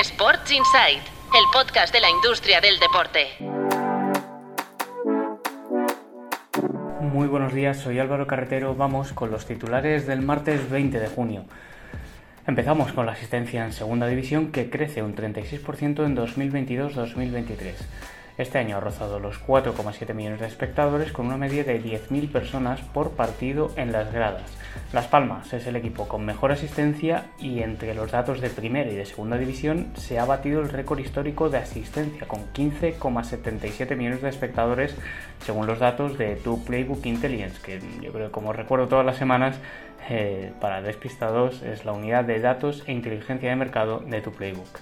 Sports Insight, el podcast de la industria del deporte. Muy buenos días, soy Álvaro Carretero. Vamos con los titulares del martes 20 de junio. Empezamos con la asistencia en Segunda División que crece un 36% en 2022-2023. Este año ha rozado los 4,7 millones de espectadores con una media de 10.000 personas por partido en las gradas. Las Palmas es el equipo con mejor asistencia y entre los datos de primera y de segunda división se ha batido el récord histórico de asistencia con 15,77 millones de espectadores según los datos de Tu Playbook Intelligence, que yo creo como recuerdo todas las semanas eh, para despistados es la unidad de datos e inteligencia de mercado de Tu Playbook.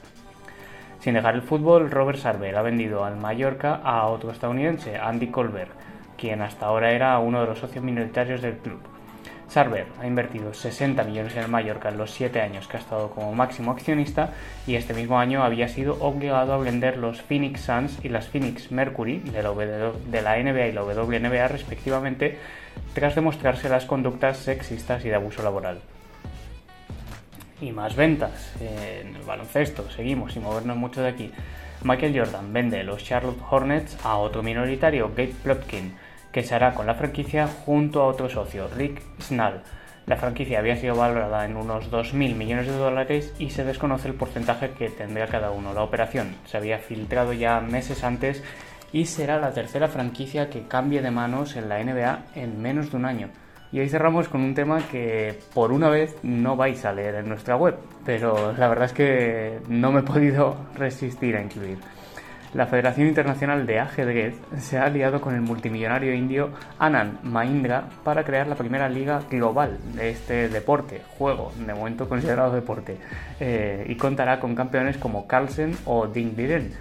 Sin dejar el fútbol, Robert Sarver ha vendido al Mallorca a otro estadounidense, Andy Colbert, quien hasta ahora era uno de los socios minoritarios del club. Sarver ha invertido 60 millones en el Mallorca en los 7 años que ha estado como máximo accionista y este mismo año había sido obligado a vender los Phoenix Suns y las Phoenix Mercury de la NBA y la WNBA respectivamente tras demostrarse las conductas sexistas y de abuso laboral y más ventas. En el baloncesto, seguimos sin movernos mucho de aquí. Michael Jordan vende los Charlotte Hornets a otro minoritario, Gabe Plotkin, que se hará con la franquicia junto a otro socio, Rick Snall. La franquicia había sido valorada en unos 2.000 millones de dólares y se desconoce el porcentaje que tendría cada uno. La operación se había filtrado ya meses antes y será la tercera franquicia que cambie de manos en la NBA en menos de un año. Y hoy cerramos con un tema que por una vez no vais a leer en nuestra web, pero la verdad es que no me he podido resistir a incluir. La Federación Internacional de Ajedrez se ha aliado con el multimillonario indio Anand Mahindra para crear la primera liga global de este deporte, juego, de momento considerado deporte, eh, y contará con campeones como Carlsen o Ding Liren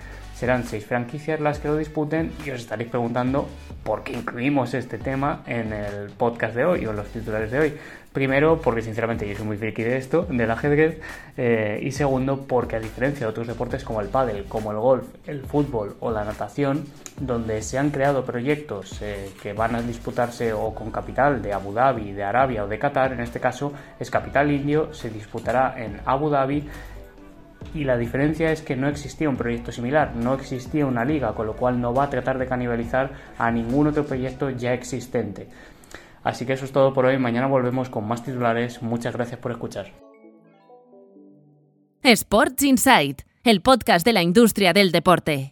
Serán seis franquicias las que lo disputen y os estaréis preguntando por qué incluimos este tema en el podcast de hoy o en los titulares de hoy. Primero, porque sinceramente yo soy muy friki de esto, del ajedrez, eh, y segundo, porque a diferencia de otros deportes como el pádel, como el golf, el fútbol o la natación, donde se han creado proyectos eh, que van a disputarse o con capital de Abu Dhabi, de Arabia o de Qatar, en este caso es capital indio, se disputará en Abu Dhabi y la diferencia es que no existía un proyecto similar, no existía una liga, con lo cual no va a tratar de canibalizar a ningún otro proyecto ya existente. Así que eso es todo por hoy, mañana volvemos con más titulares, muchas gracias por escuchar. Sports Insight, el podcast de la industria del deporte.